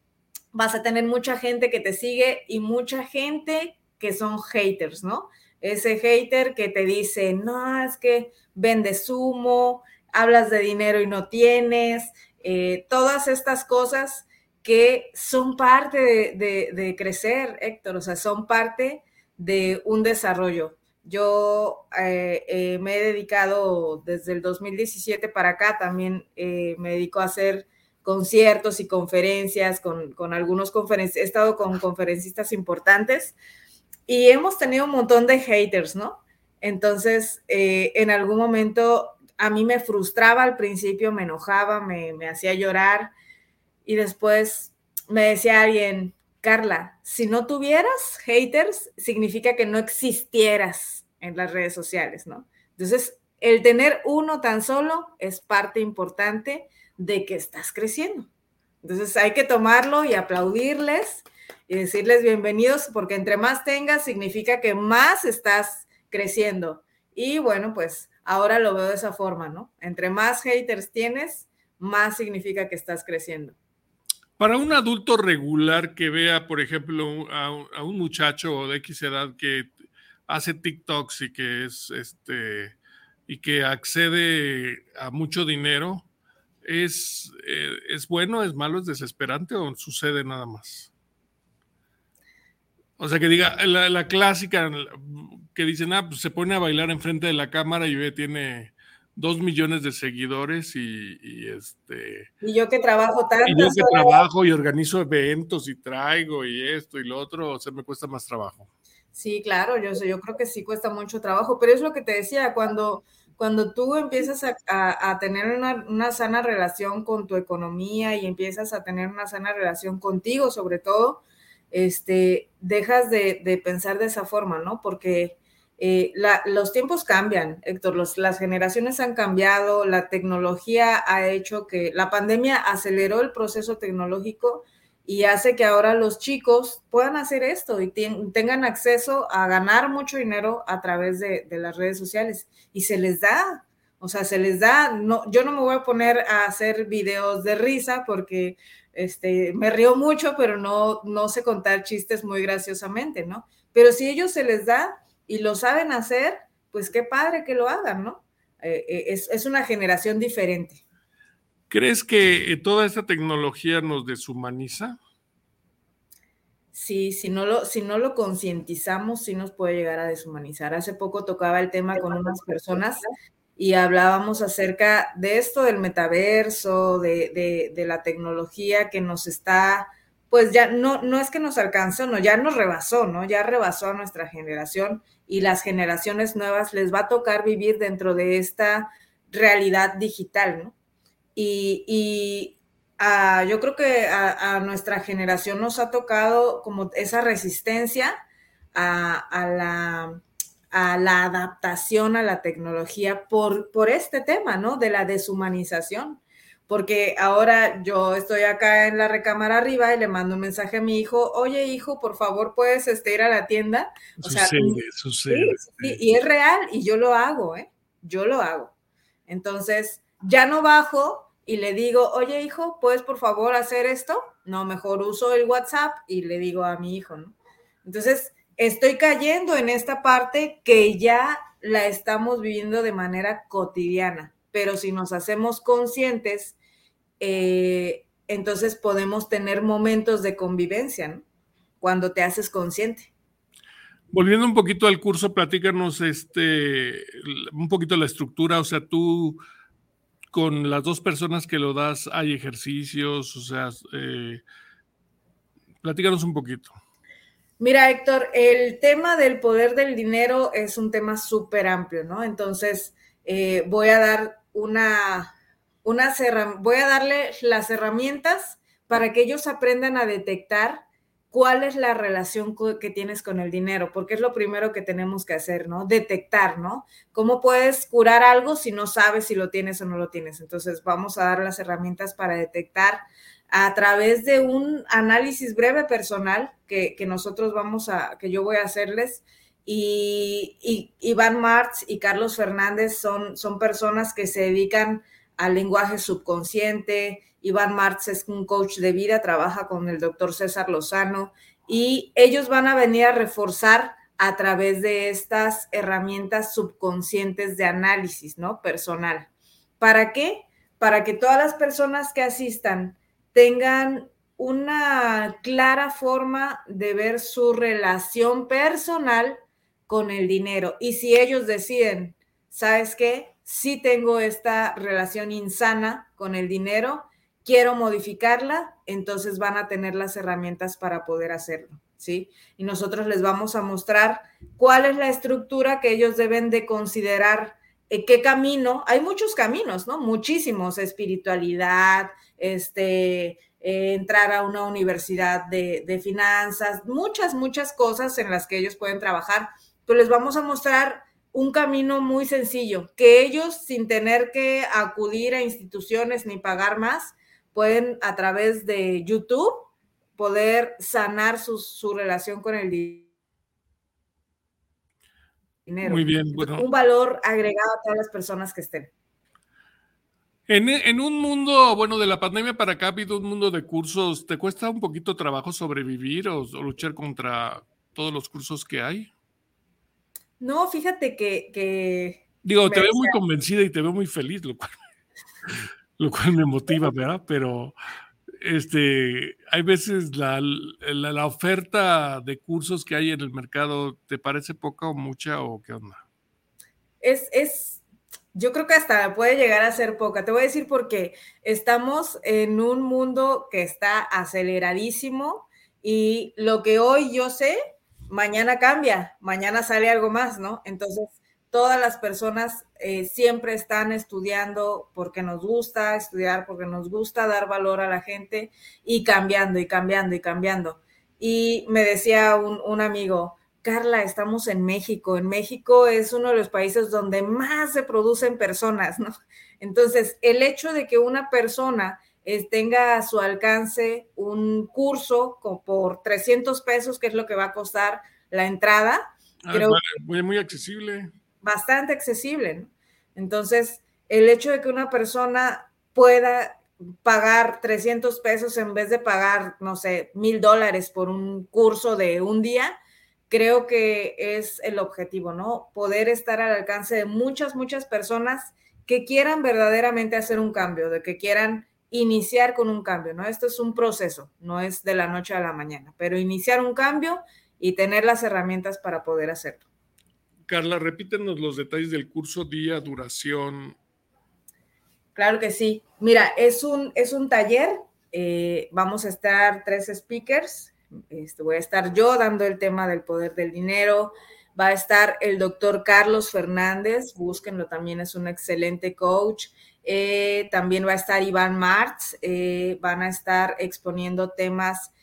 Vas a tener mucha gente que te sigue y mucha gente que son haters, ¿no? Ese hater que te dice, no, es que vendes humo, hablas de dinero y no tienes, eh, todas estas cosas que son parte de, crecer, Héctor, o sea, son parte de un desarrollo. Yo eh, eh, me he dedicado desde el 2017 para acá, también me dedico a hacer conciertos y conferencias con, con algunos conferencistas, he estado con conferencistas importantes y hemos tenido un montón de haters, ¿no? Entonces, en algún momento a mí me frustraba al principio, me enojaba, me, hacía llorar y después me decía alguien, Carla, si no tuvieras haters, significa que no existieras en las redes sociales, ¿no? Entonces, el tener uno tan solo es parte importante de que estás creciendo. Entonces, hay que tomarlo y aplaudirles y decirles bienvenidos, porque entre más tengas, significa que más estás creciendo. Y bueno, pues ahora lo veo de esa forma, ¿no? Entre más haters tienes, más significa que estás creciendo. Para un adulto regular que vea, por ejemplo, a, un muchacho de X edad que hace TikToks y que es este y que accede a mucho dinero, ¿es, eh, ¿es bueno, es malo, es desesperante o sucede nada más? O sea, que diga, la, la clásica, que dicen, ah, pues se pone a bailar enfrente de la cámara y ve, tiene dos millones de seguidores y, este... Y yo que trabajo tanto. Y yo que trabajo y organizo eventos y traigo y esto y lo otro, o sea, me cuesta más trabajo. Sí, claro, yo, yo creo que sí cuesta mucho trabajo, pero es lo que te decía, cuando, cuando tú empiezas a, tener una, una, sana relación con tu economía y empiezas a tener una sana relación contigo, sobre todo, este, dejas de, de pensar de esa forma, ¿no? Porque eh, los tiempos cambian, Héctor, las generaciones han cambiado, la tecnología ha hecho que la pandemia aceleró el proceso tecnológico y hace que ahora los chicos puedan hacer esto y tengan acceso a ganar mucho dinero a través de, las redes sociales y se les da, o sea, se les da, no, yo no me voy a poner a hacer videos de risa porque este, me río mucho, pero no, no sé contar chistes muy graciosamente, ¿no? Pero si ellos se les da, y lo saben hacer, pues qué padre que lo hagan, ¿no? Eh, eh, es, una generación diferente. ¿Crees que eh, toda esta tecnología nos deshumaniza? sí, si no lo, si no lo concientizamos, sí nos puede llegar a deshumanizar. Hace poco tocaba el tema con unas personas y hablábamos acerca de esto del metaverso, de, de, la tecnología que nos está, pues ya no, no es que nos alcanzó, no, ya nos rebasó, ¿no? Ya rebasó a nuestra generación y las generaciones nuevas les va a tocar vivir dentro de esta realidad digital, ¿no? Y, y yo creo que a, nuestra generación nos ha tocado como esa resistencia a, la, a la adaptación a la tecnología por, por este tema, ¿no? De la deshumanización. Porque ahora yo estoy acá en la recámara arriba y le mando un mensaje a mi hijo, oye hijo, por favor, puedes este, ir a la tienda. O sucede, sucede. y es real y yo lo hago, ¿eh? Yo lo hago. Entonces, ya no bajo y le digo, oye hijo, ¿puedes por favor hacer esto? No, mejor uso el WhatsApp y le digo a mi hijo, ¿no? Entonces, estoy cayendo en esta parte que ya la estamos viviendo de manera cotidiana, pero si nos hacemos conscientes, eh, entonces podemos tener momentos de convivencia, ¿no? Cuando te haces consciente. Volviendo un poquito al curso, platícanos este, un poquito la estructura, o sea, tú con las dos personas que lo das hay ejercicios, o sea, eh, platícanos un poquito. Mira, Héctor, el tema del poder del dinero es un tema súper amplio, ¿no? Entonces, eh, voy a dar una, una voy a darle las herramientas para que ellos aprendan a detectar cuál es la relación que tienes con el dinero, porque es lo primero que tenemos que hacer, ¿no? Detectar, ¿no? ¿Cómo puedes curar algo si no sabes si lo tienes o no lo tienes? Entonces, vamos a dar las herramientas para detectar a través de un análisis breve personal que, nosotros vamos a, que yo voy a hacerles. Y, y Iván Martz y Carlos Fernández son, son personas que se dedican al lenguaje subconsciente, Iván Martz es un coach de vida, trabaja con el doctor César Lozano y ellos van a venir a reforzar a través de estas herramientas subconscientes de análisis, ¿no? Personal. ¿Para qué? Para que todas las personas que asistan tengan una clara forma de ver su relación personal con el dinero. Y si ellos deciden, ¿sabes qué? Sí tengo esta relación insana con el dinero, quiero modificarla, entonces van a tener las herramientas para poder hacerlo, ¿sí? Y nosotros les vamos a mostrar cuál es la estructura que ellos deben de considerar, eh, qué camino, hay muchos caminos, ¿no? Muchísimos, espiritualidad, este, eh, entrar a una universidad de, de finanzas, muchas, muchas cosas en las que ellos pueden trabajar, pero les vamos a mostrar un camino muy sencillo, que ellos sin tener que acudir a instituciones ni pagar más, pueden a través de YouTube poder sanar su, relación con el dinero. Muy bien, bueno. Un valor agregado a todas las personas que estén. En, un mundo, bueno, de la pandemia para acá ha habido un mundo de cursos. ¿Te cuesta un poquito trabajo sobrevivir o, luchar contra todos los cursos que hay? No, fíjate que... Digo, te veo muy convencida y te veo muy feliz, lo cual lo cual me motiva, ¿verdad? Pero este, hay veces la, la, oferta de cursos que hay en el mercado, ¿te parece poca o mucha o qué onda? Es, es, yo creo que hasta puede llegar a ser poca. Te voy a decir porque estamos en un mundo que está aceleradísimo y lo que hoy yo sé, mañana cambia, mañana sale algo más, ¿no? Entonces, todas las personas eh, siempre están estudiando porque nos gusta estudiar, porque nos gusta dar valor a la gente y cambiando y cambiando y cambiando. Y me decía un, amigo, Carla, estamos en México. En México es uno de los países donde más se producen personas, ¿no? Entonces, el hecho de que una persona tenga a su alcance un curso por 300 pesos, que es lo que va a costar la entrada, ah, creo muy, muy accesible bastante accesible. Entonces, el hecho de que una persona pueda pagar 300 pesos en vez de pagar, no sé, mil dólares por un curso de un día, creo que es el objetivo, ¿no? Poder estar al alcance de muchas, muchas personas que quieran verdaderamente hacer un cambio, de que quieran iniciar con un cambio, ¿no? Esto es un proceso, no es de la noche a la mañana, pero iniciar un cambio y tener las herramientas para poder hacerlo. Carla, repítenos los detalles del curso, día, duración. Claro que sí. Mira, es un, es un taller. Eh, vamos a estar tres speakers. Este, voy a estar yo dando el tema del poder del dinero. Va a estar el doctor Carlos Fernández. Búsquenlo, también es un excelente coach. Eh, también va a estar Iván Martz. Eh, van a estar exponiendo temas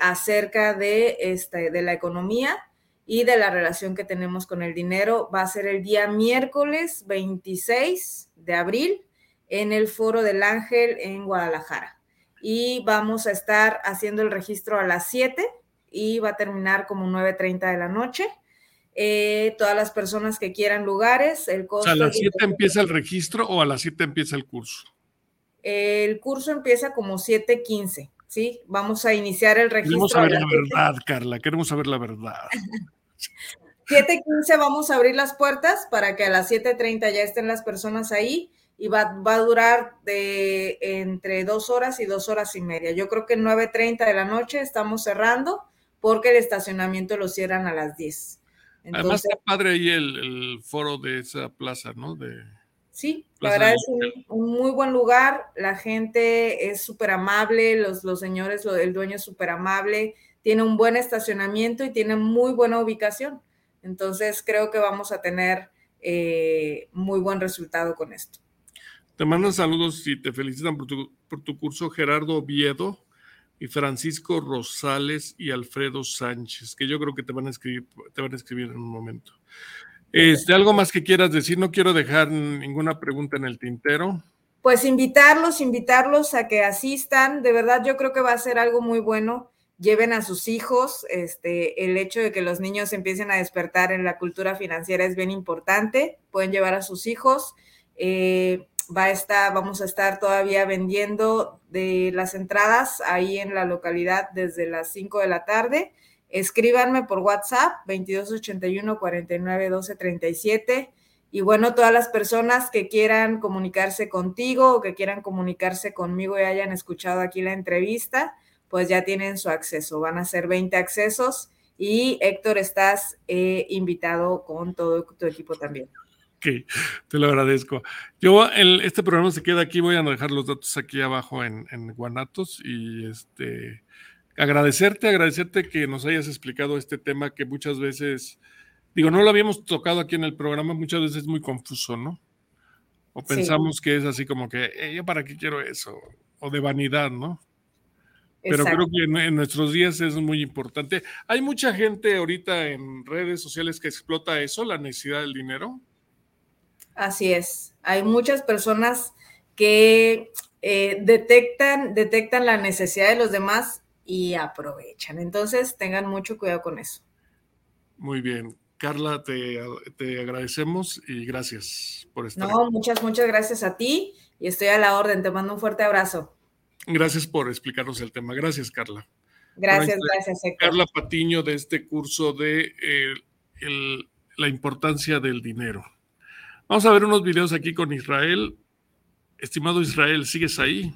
acerca de, este, de la economía y de la relación que tenemos con el dinero. Va a ser el día miércoles 26 de abril en el Foro del Ángel en Guadalajara. Y vamos a estar haciendo el registro a las 7 y va a terminar como 9.30 de la noche. Eh, todas las personas que quieran lugares, el costo... ¿A las 7 empieza el registro o a las 7 empieza el curso? El curso empieza como 7.15, ¿sí? Vamos a iniciar el registro. Queremos saber la verdad, Carla, queremos saber la verdad. 7.15 vamos a abrir las puertas para que a las 7.30 ya estén las personas ahí y va, a durar de entre dos horas y dos horas y media. Yo creo que 9.30 de la noche estamos cerrando porque el estacionamiento lo cierran a las 10. Además está padre ahí el, foro de esa plaza, ¿no? De, sí, la verdad es un, muy buen lugar, la gente es súper amable, los, los señores, el dueño es súper amable, tiene un buen estacionamiento y tiene muy buena ubicación. Entonces creo que vamos a tener eh, muy buen resultado con esto. Te mandan saludos y te felicitan por tu, curso Gerardo Oviedo y Francisco Rosales y Alfredo Sánchez, que yo creo que te van a escribir, te van a escribir en un momento. Este, ¿Algo más que quieras decir? No quiero dejar ninguna pregunta en el tintero. Pues invitarlos, invitarlos a que asistan. De verdad, yo creo que va a ser algo muy bueno lleven a sus hijos. Este, el hecho de que los niños empiecen a despertar en la cultura financiera es bien importante. Pueden llevar a sus hijos. Eh, va a estar, vamos a estar todavía vendiendo de las entradas ahí en la localidad desde las 5 de la tarde. Escríbanme por WhatsApp 2281 49 12 37. Y bueno, todas las personas que quieran comunicarse contigo o que quieran comunicarse conmigo y hayan escuchado aquí la entrevista, pues ya tienen su acceso. Van a ser 20 accesos y Héctor, estás eh, invitado con todo tu equipo también. Ok, te lo agradezco. Yo, el, este programa se queda aquí, voy a dejar los datos aquí abajo en, en Guanatos y este agradecerte, agradecerte que nos hayas explicado este tema que muchas veces, digo, no lo habíamos tocado aquí en el programa, muchas veces es muy confuso, ¿no? O pensamos que es así como que, eh, ¿yo para qué quiero eso? O de vanidad, ¿no? Pero creo que en, nuestros días es muy importante. Hay mucha gente ahorita en redes sociales que explota eso, la necesidad del dinero. Así es. Hay muchas personas que eh, detectan, detectan la necesidad de los demás y aprovechan. Entonces, tengan mucho cuidado con eso. Muy bien. Carla, te, te agradecemos y gracias por estar. No, muchas, muchas gracias a ti y estoy a la orden. Te mando un fuerte abrazo. Gracias por explicarnos el tema. Gracias, Carla. Gracias, gracias, Carla Patiño de este curso de la importancia del dinero. Vamos a ver unos videos aquí con Israel. Estimado Israel, ¿sigues ahí?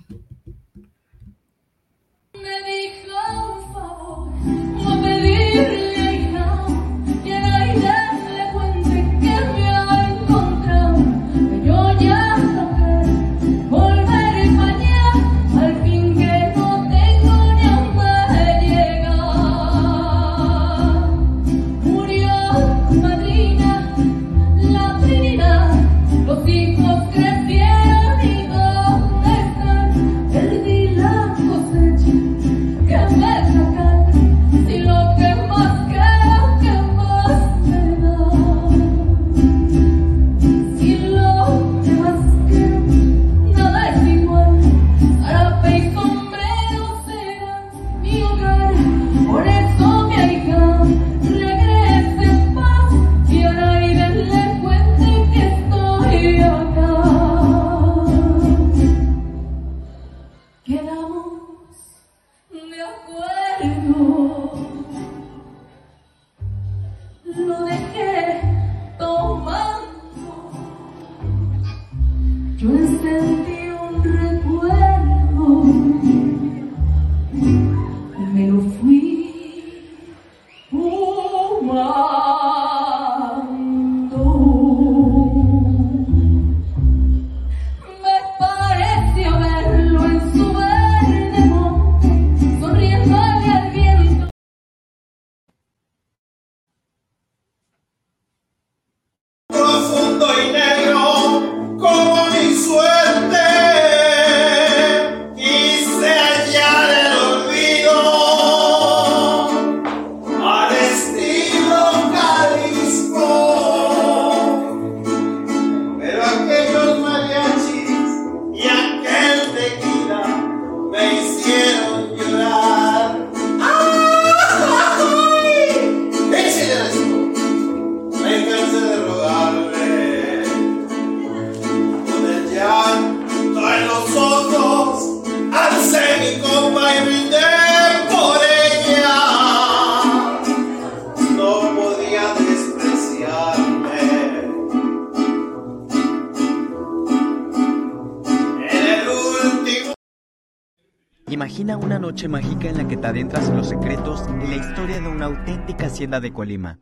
Te adentras en los secretos y la historia de una auténtica hacienda de Colima.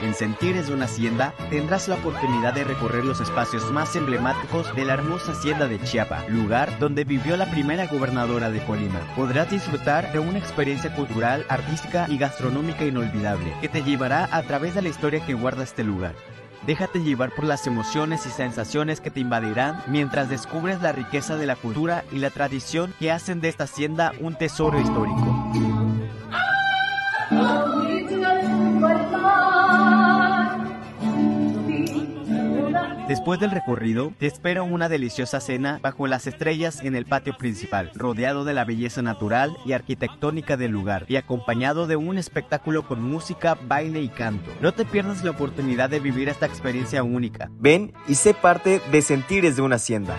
En Sentires de una Hacienda tendrás la oportunidad de recorrer los espacios más emblemáticos de la hermosa hacienda de Chiapa, lugar donde vivió la primera gobernadora de Colima. Podrás disfrutar de una experiencia cultural, artística y gastronómica inolvidable que te llevará a través de la historia que guarda este lugar. Déjate llevar por las emociones y sensaciones que te invadirán mientras descubres la riqueza de la cultura y la tradición que hacen de esta hacienda un tesoro histórico. Después del recorrido, te espera una deliciosa cena bajo las estrellas en el patio principal, rodeado de la belleza natural y arquitectónica del lugar y acompañado de un espectáculo con música, baile y canto. No te pierdas la oportunidad de vivir esta experiencia única. Ven y sé parte de Sentires de una Hacienda.